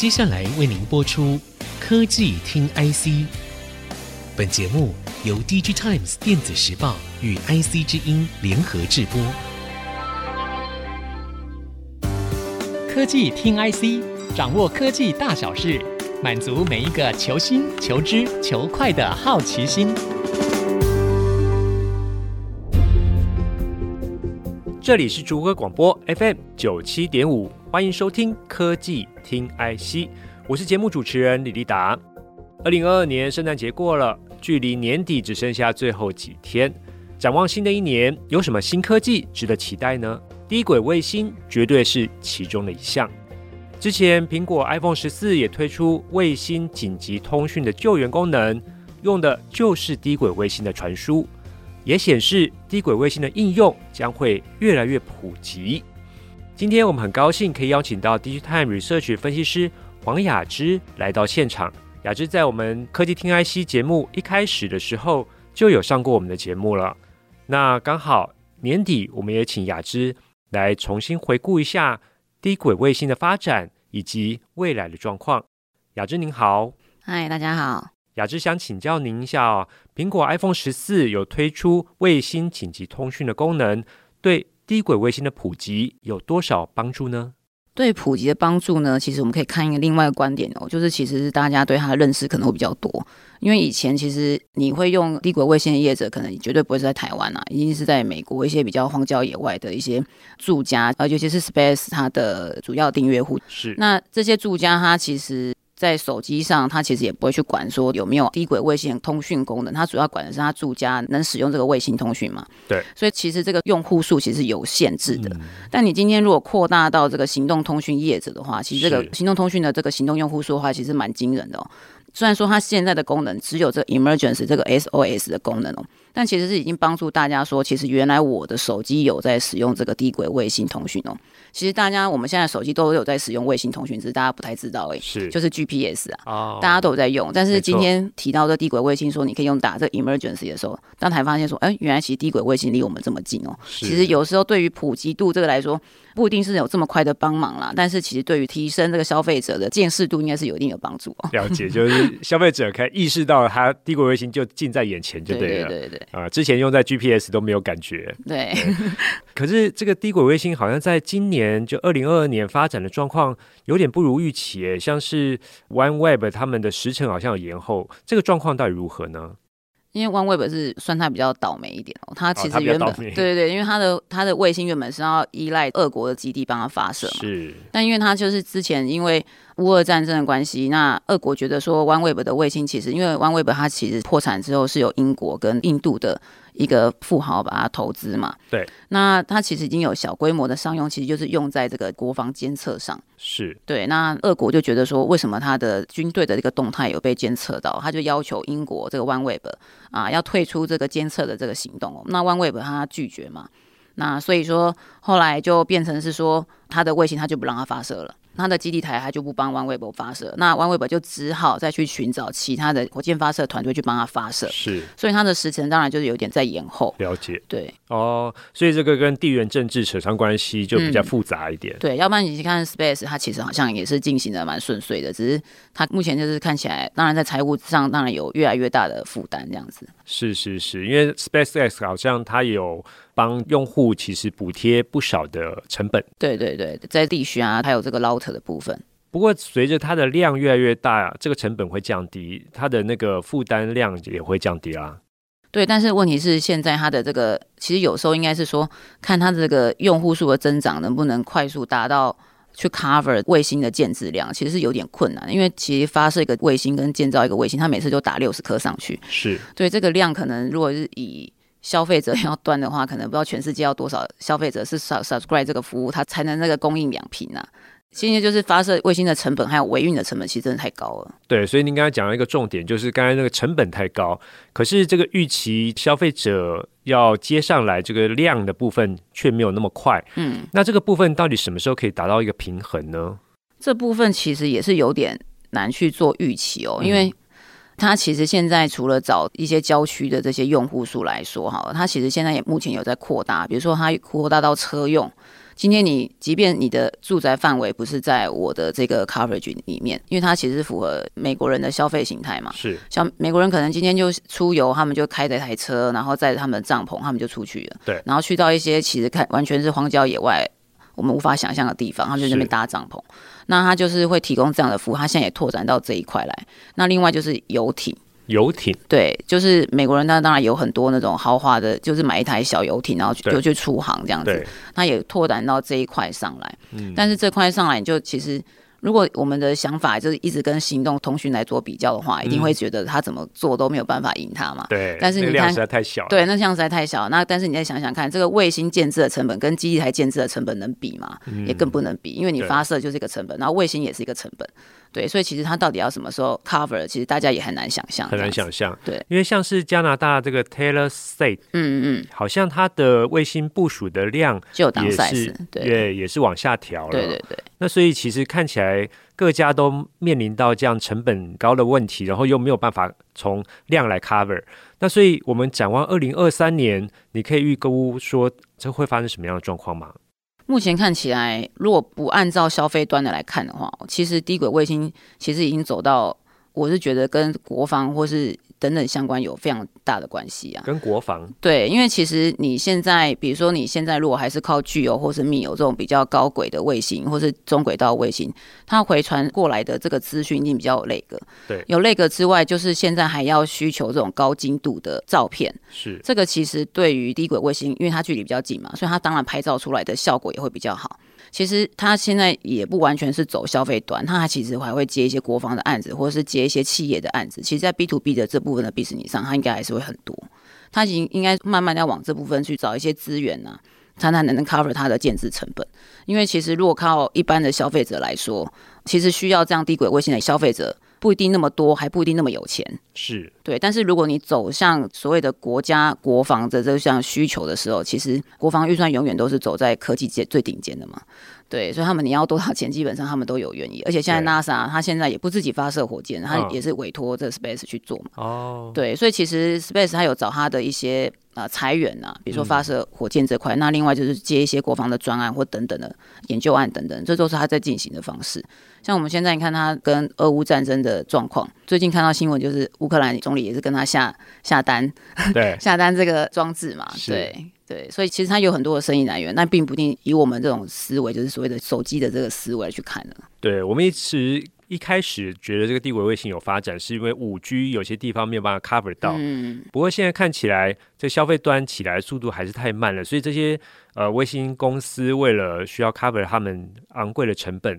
接下来为您播出科技听 IC。本节目由 DigiTimes 电子时报与 IC 之音联合制播。科技听 IC，掌握科技大小事，满足每一个求新、求知、求快的好奇心。这里是竹科广播 FM 九七点五，欢迎收听科技听 IC，我是节目主持人李立达。二零二二年圣诞节过了，距离年底只剩下最后几天。展望新的一年，有什么新科技值得期待呢？低轨卫星绝对是其中的一项。之前苹果 iPhone 十四也推出卫星紧急通讯的救援功能，用的就是低轨卫星的传输。也显示低轨卫星的应用将会越来越普及。今天我们很高兴可以邀请到 DigiTime Research 分析师黄雅芝来到现场。雅芝在我们科技听 IC 节目一开始的时候就有上过我们的节目了。那刚好年底，我们也请雅芝来重新回顾一下低轨卫星的发展以及未来的状况。雅芝您好，嗨，大家好。雅芝想请教您一下哦，苹果 iPhone 十四有推出卫星紧急通讯的功能，对低轨卫星的普及有多少帮助呢？对普及的帮助呢，其实我们可以看一个另外观点哦，就是其实是大家对它的认识可能会比较多，因为以前其实你会用低轨卫星的业者，可能绝对不会是在台湾啊，一定是在美国一些比较荒郊野外的一些住家，呃，尤其是 Space 它的主要订阅户是。那这些住家它其实。在手机上，它其实也不会去管说有没有低轨卫星通讯功能，它主要管的是它住家能使用这个卫星通讯嘛？对，所以其实这个用户数其实有限制的。嗯。但你今天如果扩大到这个行动通讯业者的话，其实这个行动通讯的这个行动用户数的话，其实蛮惊人的哦。虽然说它现在的功能只有这个 emergency 这个 SOS 的功能哦，但其实是已经帮助大家说，其实原来我的手机有在使用这个低轨卫星通讯哦。其实大家我们现在手机都有在使用卫星通讯，只是大家不太知道而已。是，就是 GPS 啊，哦，大家都有在用。但是今天提到这低轨卫星，说你可以用打这 emergency 的时候，当才发现说，哎，原来其实低轨卫星离我们这么近哦。其实有时候对于普及度这个来说，不一定是有这么快的帮忙啦。但是其实对于提升这个消费者的见识度，应该是有一定有帮助哦。了解，就是消费者可以意识到它低轨卫星就近在眼前就对了。对对对对。啊、呃，之前用在 GPS 都没有感觉。对。对可是这个低轨卫星好像在今年就二零二二年发展的状况有点不如预期诶，像是 OneWeb 他们的时程好像有延后，这个状况到底如何呢？因为 OneWeb 是算它比较倒霉一点哦，它其实原本、哦、对对对，因为它的它的卫星原本是要依赖俄国的基地帮它发射嘛，是，但因为它就是之前因为乌俄战争的关系，那俄国觉得说 OneWeb 的卫星其实因为 OneWeb 它其实破产之后是有英国跟印度的。一个富豪把它投资嘛，对，那它其实已经有小规模的商用，其实就是用在这个国防监测上，是对。那俄国就觉得说，为什么他的军队的这个动态有被监测到，他就要求英国这个 OneWeb 啊要退出这个监测的这个行动哦。那 OneWeb 他拒绝嘛，那所以说后来就变成是说，他的卫星他就不让他发射了。他的基地台他就不帮 OneWeb 发射，那 OneWeb 就只好再去寻找其他的火箭发射团队去帮他发射。是，所以他的时程当然就是有点在延后。了解，对，哦，所以这个跟地缘政治扯上关系就比较复杂一点。嗯、对，要不然你去看 Space，它其实好像也是进行的蛮顺遂的，只是它目前就是看起来，当然在财务上当然有越来越大的负担这样子。是是是，因为 SpaceX 好像它有。帮用户其实补贴不少的成本，对对对，在地区啊，还有这个 router 的部分。不过随着它的量越来越大，这个成本会降低，它的那个负担量也会降低啊。对，但是问题是现在它的这个，其实有时候应该是说，看它这个用户数的增长能不能快速达到去 cover 卫星的建制量，其实是有点困难，因为其实发射一个卫星跟建造一个卫星，它每次就打六十颗上去，是对这个量可能如果是以消费者要端的话，可能不知道全世界要多少消费者是 subscribe 这个服务，它才能那个供应两瓶啊。现在就是发射卫星的成本还有维运的成本，其实真的太高了。对，所以您刚才讲了一个重点，就是刚才那个成本太高，可是这个预期消费者要接上来这个量的部分却没有那么快。嗯，那这个部分到底什么时候可以达到一个平衡呢？这部分其实也是有点难去做预期哦，因为、嗯。它其实现在除了找一些郊区的这些用户数来说，哈，它其实现在也目前有在扩大，比如说它扩大到车用，今天你即便你的住宅范围不是在我的这个 coverage 里面，因为它其实符合美国人的消费形态嘛。是，像美国人可能今天就出游，他们就开着一台车，然后载着他们的帐篷，他们就出去了。对，然后去到一些其实看完全是荒郊野外，我们无法想象的地方，他们就在那边搭帐篷。那他就是会提供这样的服务，他现在也拓展到这一块来。那另外就是游艇。游艇，对，就是美国人，那当然有很多那种豪华的，就是买一台小游艇，然后就去出航这样子。那也拓展到这一块上来，嗯，但是这块上来，你就其实。如果我们的想法就是一直跟行动通讯来做比较的话，一定会觉得他怎么做都没有办法赢他嘛。对。但是你看，量实在太小。对，那量实在太小。那但是你再想想看，这个卫星建制的成本跟基地台建制的成本能比吗？也更不能比，因为你发射就是一个成本，然后卫星也是一个成本。对，所以其实它到底要什么时候 cover，其实大家也很难想象。很难想象。对，因为像是加拿大这个 Taylor State，嗯嗯嗯，好像它的卫星部署的量就有当赛事，对，也是往下调了。对对对。那所以其实看起来。各家都面临到这样成本高的问题，然后又没有办法从量来 cover。那所以，我们展望二零二三年，你可以预估说这会发生什么样的状况吗？目前看起来，如果不按照消费端的来看的话，其实低轨卫星其实已经走到，我是觉得跟国防或是。等等相关有非常大的关系啊，跟国防对，因为其实你现在，比如说你现在如果还是靠巨有或是密有这种比较高轨的卫星，或是中轨道卫星，它回传过来的这个资讯一定比较有 lag。对，有 lag 之外，就是现在还要需求这种高精度的照片。是，这个其实对于低轨卫星，因为它距离比较近嘛，所以它当然拍照出来的效果也会比较好。其实他现在也不完全是走消费端，他其实还会接一些国防的案子，或者是接一些企业的案子。其实，在 B to B 的这部分的 business 上，他应该还是会很多。他已经应该慢慢要往这部分去找一些资源呐、啊，才能能 cover 他的建置成本。因为其实如果靠一般的消费者来说，其实需要这样低轨卫星的消费者。不一定那么多，还不一定那么有钱，是对。但是如果你走向所谓的国家国防的这项需求的时候，其实国防预算永远都是走在科技界最顶尖的嘛。对，所以他们你要多少钱，基本上他们都有愿意。而且现在 NASA 他现在也不自己发射火箭，他也是委托这个 Space 去做嘛。哦，对，所以其实 Space 他有找他的一些啊裁员呐，比如说发射火箭这块，嗯、那另外就是接一些国防的专案或等等的研究案等等，这都是他在进行的方式。像我们现在你看他跟俄乌战争的状况，最近看到新闻就是乌克兰总理也是跟他下下单，对，下单这个装置嘛，对。对，所以其实它有很多的生意来源，但并不一定以我们这种思维，就是所谓的手机的这个思维来去看的。对，我们一直一开始觉得这个低轨卫星有发展，是因为五 G 有些地方没有办法 cover 到。嗯。不过现在看起来，这消费端起来速度还是太慢了，所以这些呃卫星公司为了需要 cover 他们昂贵的成本。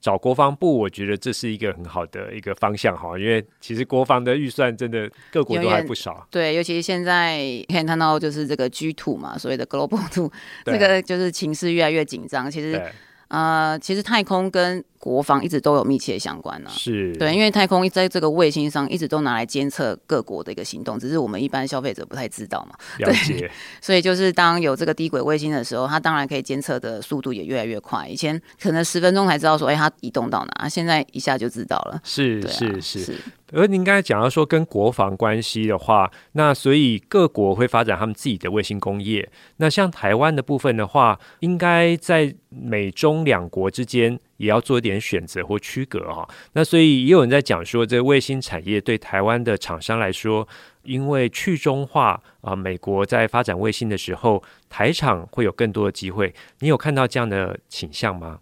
找国防部，我觉得这是一个很好的一个方向哈，因为其实国防的预算真的各国都还不少。对，尤其是现在可以看到，就是这个 G two 嘛，所谓的 Global two，这个就是情势越来越紧张。其实，呃，其实太空跟国防一直都有密切相关呢、啊，是对，因为太空在这个卫星上一直都拿来监测各国的一个行动，只是我们一般消费者不太知道嘛。了解。对，所以就是当有这个低轨卫星的时候，它当然可以监测的速度也越来越快。以前可能十分钟才知道说，哎，它移动到哪，现在一下就知道了。是是是。是而您刚才讲到说跟国防关系的话，那所以各国会发展他们自己的卫星工业。那像台湾的部分的话，应该在美中两国之间也要做一点选择或区隔哈。那所以也有人在讲说，这卫星产业对台湾的厂商来说，因为去中化啊，美国在发展卫星的时候，台厂会有更多的机会。你有看到这样的倾向吗？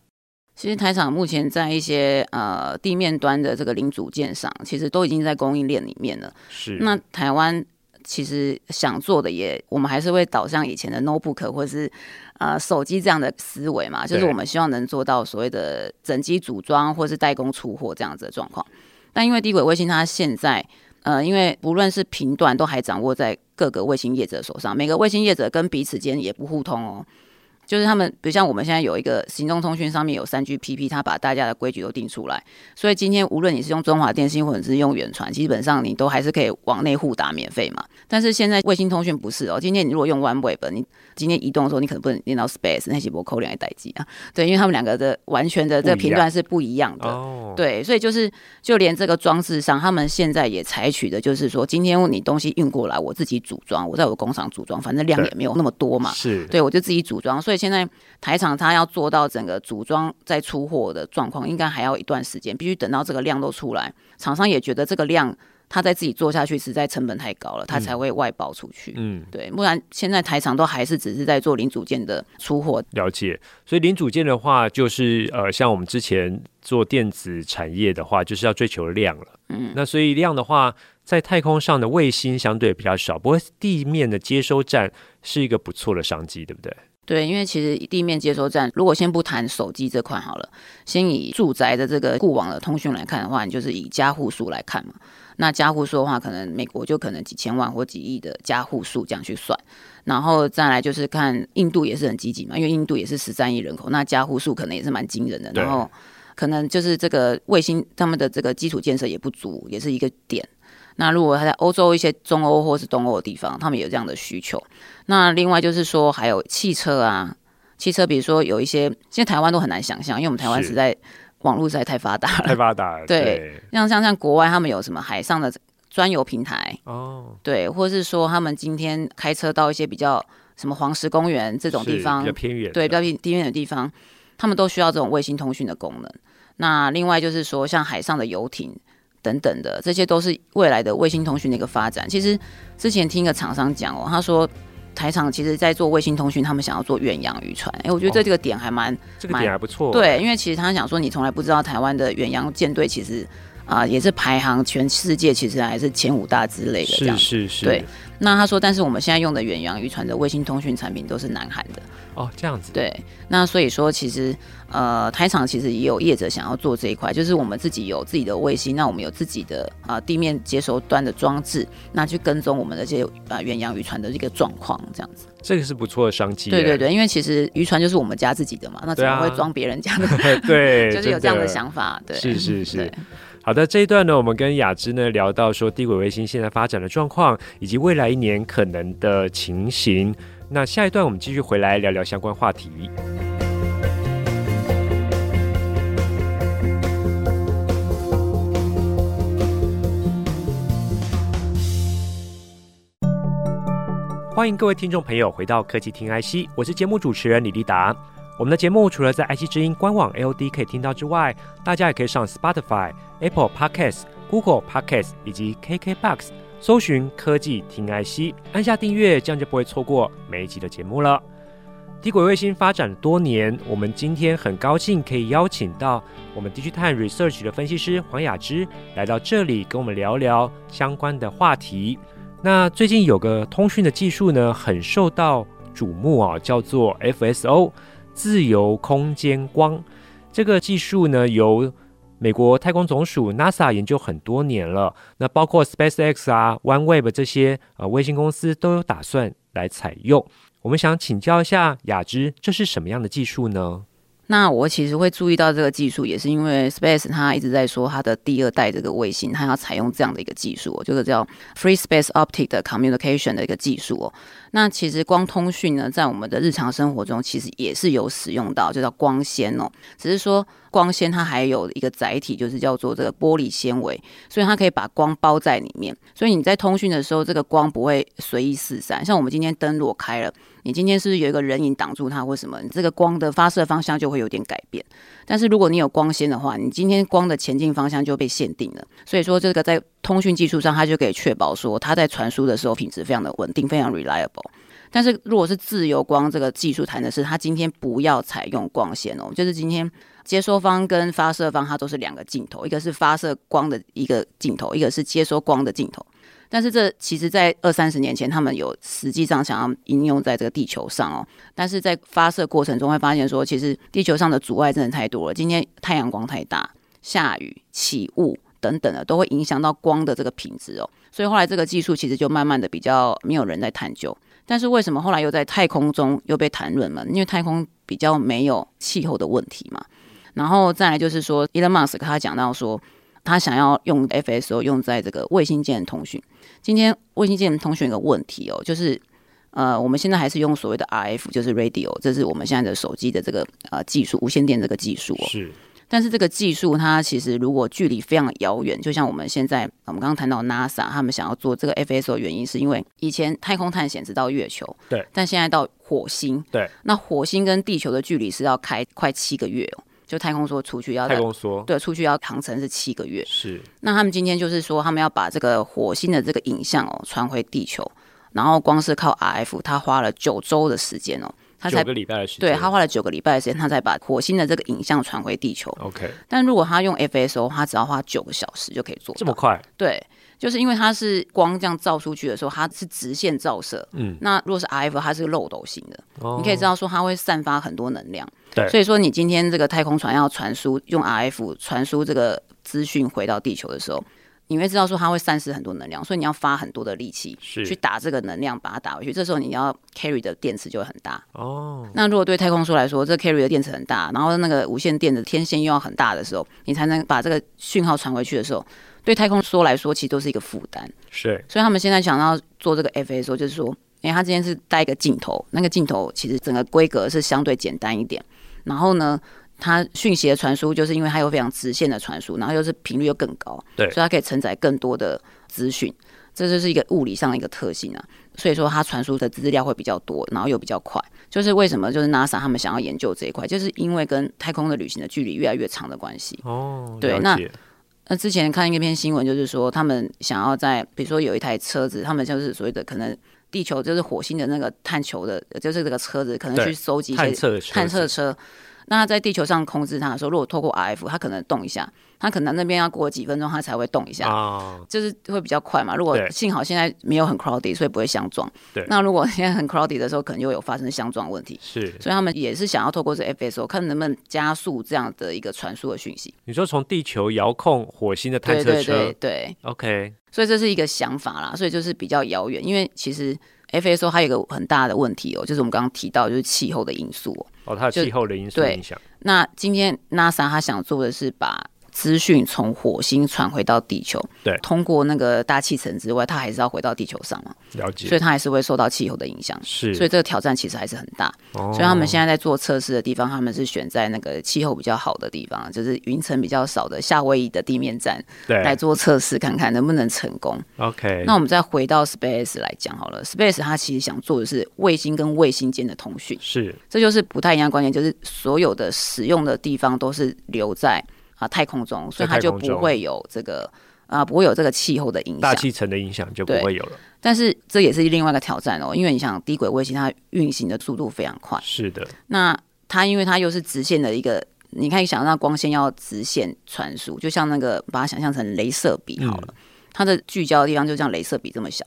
其实台厂目前在一些呃地面端的这个零组件上，其实都已经在供应链里面了。是。那台湾其实想做的也，我们还是会导向以前的 notebook 或者是呃手机这样的思维嘛，就是我们希望能做到所谓的整机组装或是代工出货这样子的状况。但因为低轨卫星它现在呃，因为不论是频段都还掌握在各个卫星业者手上，每个卫星业者跟彼此间也不互通哦。就是他们，比如像我们现在有一个行动通讯上面有三 GPP，他把大家的规矩都定出来，所以今天无论你是用中华电信或者是用远传，基本上你都还是可以往内互打免费嘛。但是现在卫星通讯不是哦，今天你如果用 OneWeb，你今天移动的时候你可能不能连到 Space，那些波扣两个待机啊。对，因为他们两个的完全的这个频段是不一样的。哦。对，所以就是就连这个装置上，他们现在也采取的就是说，今天你东西运过来，我自己组装，我在我工厂组装，反正量也没有那么多嘛。是。对，我就自己组装，所以。现在台厂它要做到整个组装再出货的状况，应该还要一段时间，必须等到这个量都出来，厂商也觉得这个量。他在自己做下去，实在成本太高了，他才会外包出去。嗯，对，不然现在台厂都还是只是在做零组件的出货。了解，所以零组件的话，就是呃，像我们之前做电子产业的话，就是要追求量了。嗯，那所以量的话，在太空上的卫星相对比较少，不过地面的接收站是一个不错的商机，对不对？对，因为其实地面接收站，如果先不谈手机这块好了，先以住宅的这个固网的通讯来看的话，你就是以家户数来看嘛。那家户数的话，可能美国就可能几千万或几亿的家户数这样去算，然后再来就是看印度也是很积极嘛，因为印度也是十三亿人口，那家户数可能也是蛮惊人的。然后可能就是这个卫星他们的这个基础建设也不足，也是一个点。那如果他在欧洲一些中欧或是东欧的地方，他们有这样的需求。那另外就是说还有汽车啊，汽车比如说有一些现在台湾都很难想象，因为我们台湾实在。网络实在太发达了，太发达了。对，像像像国外，他们有什么海上的专有平台哦，对，或者是说他们今天开车到一些比较什么黄石公园这种地方，比较偏远，对，比较偏远的地方，他们都需要这种卫星通讯的功能。那另外就是说，像海上的游艇等等的，这些都是未来的卫星通讯的一个发展。其实之前听一个厂商讲哦，他说。台厂其实，在做卫星通讯，他们想要做远洋渔船。哎、欸，我觉得这这个点还蛮、哦，这个点还不错。对，因为其实他想说，你从来不知道台湾的远洋舰队，其实啊、呃，也是排行全世界，其实还是前五大之类的这样。是是是。对。那他说，但是我们现在用的远洋渔船的卫星通讯产品都是南韩的。哦，这样子。对。那所以说，其实呃，台厂其实也有业者想要做这一块，就是我们自己有自己的卫星，那我们有自己的啊、呃、地面接收端的装置，那去跟踪我们的这些啊远洋渔船的这个状况，这样子。这个是不错的商机。对对对，因为其实渔船就是我们家自己的嘛，那怎么会装别人家的？对，就是有这样的想法。对，是是是。好的，这一段呢，我们跟雅芝呢聊到说低轨卫星现在发展的状况，以及未来一年可能的情形。那下一段我们继续回来聊聊相关话题。欢迎各位听众朋友回到科技听 IC，我是节目主持人李立达。我们的节目除了在 IC 之音官网 AOD 可以听到之外，大家也可以上 Spotify、Apple Podcasts、Google Podcasts 以及 KKBox 搜寻科技听 IC，按下订阅，这样就不会错过每一集的节目了。低轨卫星发展多年，我们今天很高兴可以邀请到我们 DigiTime Research 的分析师黄雅芝来到这里，跟我们聊聊相关的话题。那最近有个通讯的技术呢，很受到瞩目啊，叫做 FSO。自由空间光这个技术呢，由美国太空总署 NASA 研究很多年了。那包括 SpaceX 啊、OneWeb 这些呃卫星公司都有打算来采用。我们想请教一下雅芝，这是什么样的技术呢？那我其实会注意到这个技术，也是因为 Space 它一直在说它的第二代这个卫星，它要采用这样的一个技术哦，就是叫 Free Space Optic 的 Communication 的一个技术哦。那其实光通讯呢，在我们的日常生活中，其实也是有使用到，就叫光纤哦。只是说光纤它还有一个载体，就是叫做这个玻璃纤维，所以它可以把光包在里面，所以你在通讯的时候，这个光不会随意四散。像我们今天灯落开了。你今天是不是有一个人影挡住它，或什么？你这个光的发射方向就会有点改变。但是如果你有光纤的话，你今天光的前进方向就被限定了。所以说，这个在通讯技术上，它就可以确保说，它在传输的时候品质非常的稳定，非常 reliable。但是如果是自由光这个技术，谈的是它今天不要采用光纤哦，就是今天接收方跟发射方它都是两个镜头，一个是发射光的一个镜头，一个是接收光的镜头。但是这其实，在二三十年前，他们有实际上想要应用在这个地球上哦。但是在发射过程中会发现说，其实地球上的阻碍真的太多了。今天太阳光太大，下雨、起雾等等的，都会影响到光的这个品质哦。所以后来这个技术其实就慢慢的比较没有人在探究。但是为什么后来又在太空中又被谈论了？因为太空比较没有气候的问题嘛。然后再来就是说，Elon Musk 他讲到说。他想要用 FSO 用在这个卫星间的通讯。今天卫星间的通讯有个问题哦，就是呃，我们现在还是用所谓的 RF，就是 radio，这是我们现在的手机的这个呃技术，无线电这个技术哦。是。但是这个技术它其实如果距离非常遥远，就像我们现在我们刚刚谈到 NASA 他们想要做这个 FSO 的原因，是因为以前太空探险是到月球，对，但现在到火星，对，那火星跟地球的距离是要开快七个月哦。就太空梭出去要太空梭对，出去要航程是七个月。是，那他们今天就是说，他们要把这个火星的这个影像哦传回地球，然后光是靠 RF，他花了九周的时间哦，他才九个礼拜的时间，对，他花了九个礼拜的时间，他才把火星的这个影像传回地球。OK，但如果他用 FSO，他只要花九个小时就可以做，这么快？对。就是因为它是光这样照出去的时候，它是直线照射。嗯，那如果是 RF，它是个漏斗型的。哦，你可以知道说它会散发很多能量。对，所以说你今天这个太空船要传输用 RF 传输这个资讯回到地球的时候，你会知道说它会散失很多能量，所以你要发很多的力气去打这个能量，把它打回去。这时候你要 carry 的电池就会很大。哦，那如果对太空梭来说，这 carry 的电池很大，然后那个无线电的天线又要很大的时候，你才能把这个讯号传回去的时候。对太空梭来说，其实都是一个负担。是，所以他们现在想要做这个 FSO，就是说，因为他之前是带一个镜头，那个镜头其实整个规格是相对简单一点。然后呢，它讯息的传输，就是因为它有非常直线的传输，然后又是频率又更高，对，所以它可以承载更多的资讯。这就是一个物理上的一个特性啊。所以说，它传输的资料会比较多，然后又比较快。就是为什么就是 NASA 他们想要研究这一块，就是因为跟太空的旅行的距离越来越长的关系。哦，对，那。那之前看一篇新闻，就是说他们想要在，比如说有一台车子，他们就是所谓的可能地球就是火星的那个探球的，就是这个车子，可能去收集一些探测探测车。那他在地球上控制它的时候，如果透过 RF，它可能动一下，它可能那边要过几分钟，它才会动一下，哦、就是会比较快嘛。如果幸好现在没有很 crowded，所以不会相撞。对。那如果现在很 crowded 的时候，可能又有发生相撞问题。是。所以他们也是想要透过这 FSO，看能不能加速这样的一个传输的讯息。你说从地球遥控火星的探测车？对对对对。OK。所以这是一个想法啦，所以就是比较遥远，因为其实。FSO 还有一个很大的问题哦，就是我们刚刚提到，就是气候的因素哦，它的气候的因素影响。那今天 NASA 他想做的是把。资讯从火星传回到地球，对，通过那个大气层之外，它还是要回到地球上嘛？了解，所以它还是会受到气候的影响，是，所以这个挑战其实还是很大。哦，所以他们现在在做测试的地方，他们是选在那个气候比较好的地方，就是云层比较少的夏威夷的地面站，对，来做测试，看看能不能成功。OK，那我们再回到 Space 来讲好了，Space 它其实想做的是卫星跟卫星间的通讯，是，这就是不太一样的观念，就是所有的使用的地方都是留在。啊，太空中，所以它就不会有这个啊，不会有这个气候的影响，大气层的影响就不会有了。但是这也是另外一个挑战哦，因为你想低轨卫星，它运行的速度非常快，是的。那它因为它又是直线的一个，你可以想让光线要直线传输，就像那个把它想象成镭射笔好了，嗯、它的聚焦的地方就像镭射笔这么小。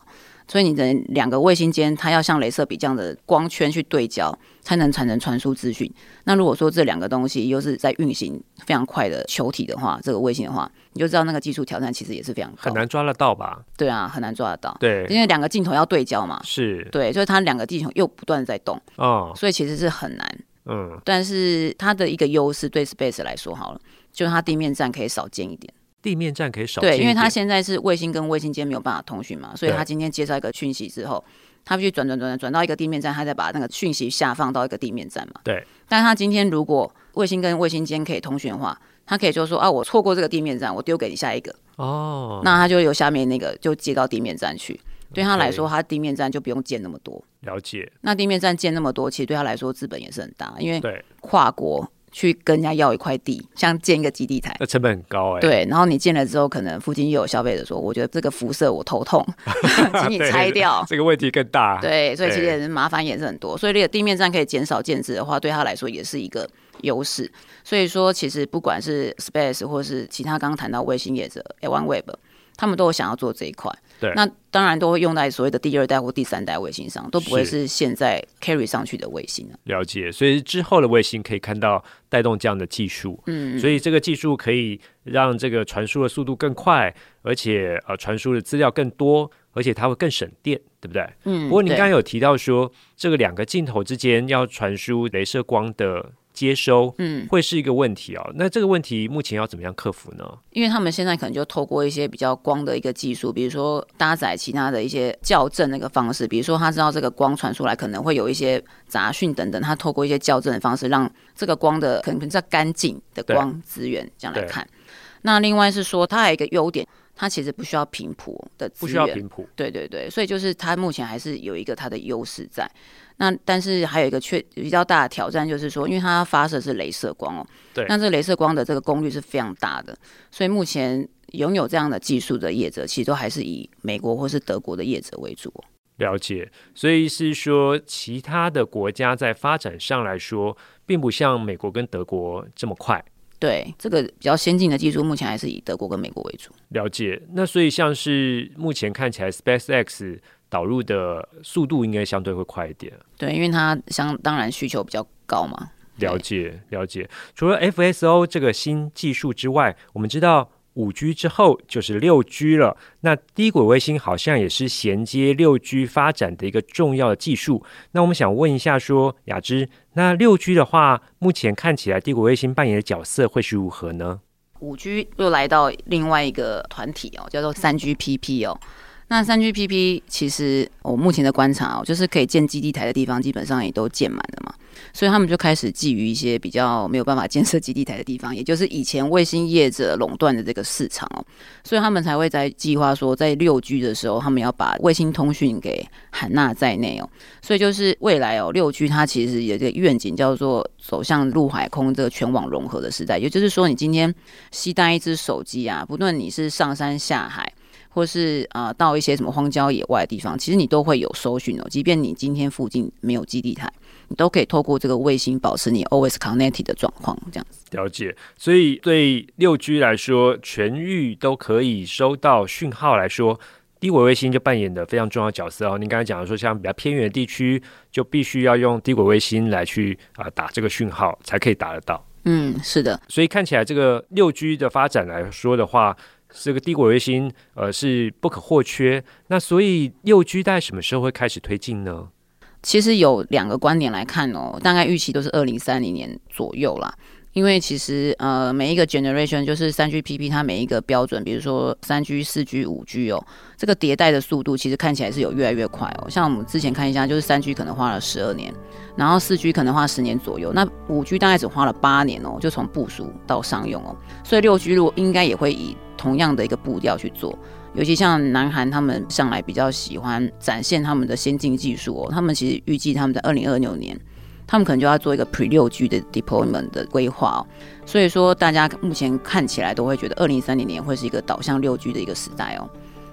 所以你的两个卫星间，它要像镭射笔这样的光圈去对焦，才能才能传输资讯。那如果说这两个东西又是在运行非常快的球体的话，这个卫星的话，你就知道那个技术挑战其实也是非常，很难抓得到吧？对啊，很难抓得到。对，因为两个镜头要对焦嘛。是。对，所以它两个镜头又不断在动。哦。所以其实是很难。嗯。但是它的一个优势，对 Space 来说好了，就是它地面站可以少建一点。地面站可以少对，因为他现在是卫星跟卫星间没有办法通讯嘛，所以他今天接到一个讯息之后，他必须转转转转到一个地面站，他再把那个讯息下放到一个地面站嘛。对。但他今天如果卫星跟卫星间可以通讯的话，他可以就说啊，我错过这个地面站，我丢给你下一个。哦。那他就由下面那个就接到地面站去，对他来说，他地面站就不用建那么多。了解。那地面站建那么多，其实对他来说资本也是很大，因为跨国。去跟人家要一块地，像建一个基地台，那成本很高哎、欸。对，然后你建了之后，可能附近又有消费者说，我觉得这个辐射我头痛，请你拆掉。这个问题更大。对，所以其实也是麻烦也是很多。所以这个地面站可以减少建制的话，对他来说也是一个优势。所以说，其实不管是 Space 或是其他刚刚谈到卫星业者 OneWeb，他们都有想要做这一块。对，那当然都会用在所谓的第二代或第三代卫星上，都不会是现在 carry 上去的卫星啊。了解，所以之后的卫星可以看到带动这样的技术，嗯，所以这个技术可以让这个传输的速度更快，而且呃传输的资料更多，而且它会更省电，对不对？嗯。不过您刚刚有提到说，这个两个镜头之间要传输镭射光的接收，嗯，会是一个问题哦。那这个问题目前要怎么样克服呢？因为他们现在可能就透过一些比较光的一个技术，比如说搭载其他的一些校正那个方式，比如说他知道这个光传出来可能会有一些杂讯等等，他透过一些校正的方式，让这个光的可能比较干净的光资源这样来看。那另外是说，它还有一个优点。它其实不需要频谱的资源，不需要频谱，对对对，所以就是它目前还是有一个它的优势在。那但是还有一个缺比较大的挑战，就是说，因为它发射是镭射光哦，对，那这镭射光的这个功率是非常大的，所以目前拥有这样的技术的业者，其实都还是以美国或是德国的业者为主。了解，所以是说，其他的国家在发展上来说，并不像美国跟德国这么快。对，这个比较先进的技术，目前还是以德国跟美国为主。了解，那所以像是目前看起来，SpaceX 导入的速度应该相对会快一点。对，因为它相当然需求比较高嘛。了解，了解。除了 FSO 这个新技术之外，我们知道。五 G 之后就是六 G 了，那低轨卫星好像也是衔接六 G 发展的一个重要的技术。那我们想问一下说，说雅芝，那六 G 的话，目前看起来低轨卫星扮演的角色会是如何呢？五 G 又来到另外一个团体哦，叫做三 GPP 哦。那三 GPP 其实我目前的观察哦，就是可以建基地台的地方，基本上也都建满了嘛。所以他们就开始觊觎一些比较没有办法建设基地台的地方，也就是以前卫星业者垄断的这个市场哦，所以他们才会在计划说，在六 G 的时候，他们要把卫星通讯给含纳在内哦。所以就是未来哦，六 G 它其实有一个愿景叫做走向陆海空这个全网融合的时代，也就是说，你今天携带一只手机啊，不论你是上山下海，或是啊、呃、到一些什么荒郊野外的地方，其实你都会有搜寻哦，即便你今天附近没有基地台。你都可以透过这个卫星保持你 always connected 的状况，这样子。了解，所以对六 G 来说，全域都可以收到讯号来说，低轨卫星就扮演的非常重要的角色哦。您刚才讲的说，像比较偏远的地区，就必须要用低轨卫星来去啊、呃、打这个讯号，才可以打得到。嗯，是的。所以看起来这个六 G 的发展来说的话，这个低轨卫星呃是不可或缺。那所以六 G 在什么时候会开始推进呢？其实有两个观点来看哦，大概预期都是二零三零年左右啦。因为其实呃每一个 generation 就是三 GPP 它每一个标准，比如说三 G、四 G、五 G 哦，这个迭代的速度其实看起来是有越来越快哦。像我们之前看一下，就是三 G 可能花了十二年，然后四 G 可能花十年左右，那五 G 大概只花了八年哦，就从部署到商用哦。所以六 G 路应该也会以同样的一个步调去做。尤其像南韩，他们向来比较喜欢展现他们的先进技术哦。他们其实预计他们在二零二六年，他们可能就要做一个 pre 六 G 的 deployment 的规划哦。所以说，大家目前看起来都会觉得二零三零年会是一个导向六 G 的一个时代哦。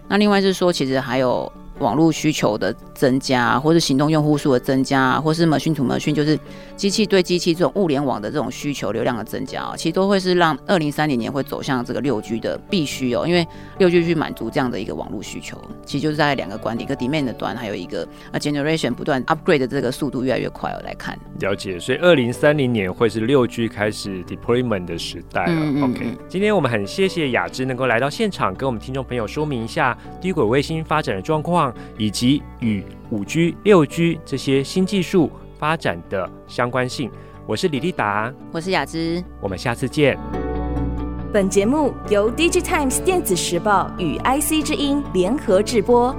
那另外是说，其实还有。网络需求的增加，或是行动用户数的增加，或是 machine to machine，就是机器对机器这种物联网的这种需求流量的增加，其实都会是让二零三零年会走向这个六 G 的必须哦，因为六 G 去满足这样的一个网络需求，其实就是在两个观点，一个 demand 的端，还有一个啊 generation 不断 upgrade 的这个速度越来越快哦来看。了解，所以二零三零年会是六 G 开始 deployment 的时代了。嗯嗯嗯 OK，今天我们很谢谢雅芝能够来到现场，跟我们听众朋友说明一下低轨卫星发展的状况。以及与五 G、六 G 这些新技术发展的相关性，我是李立达，我是雅芝，我们下次见。本节目由 DigiTimes 电子时报与 IC 之音联合制播。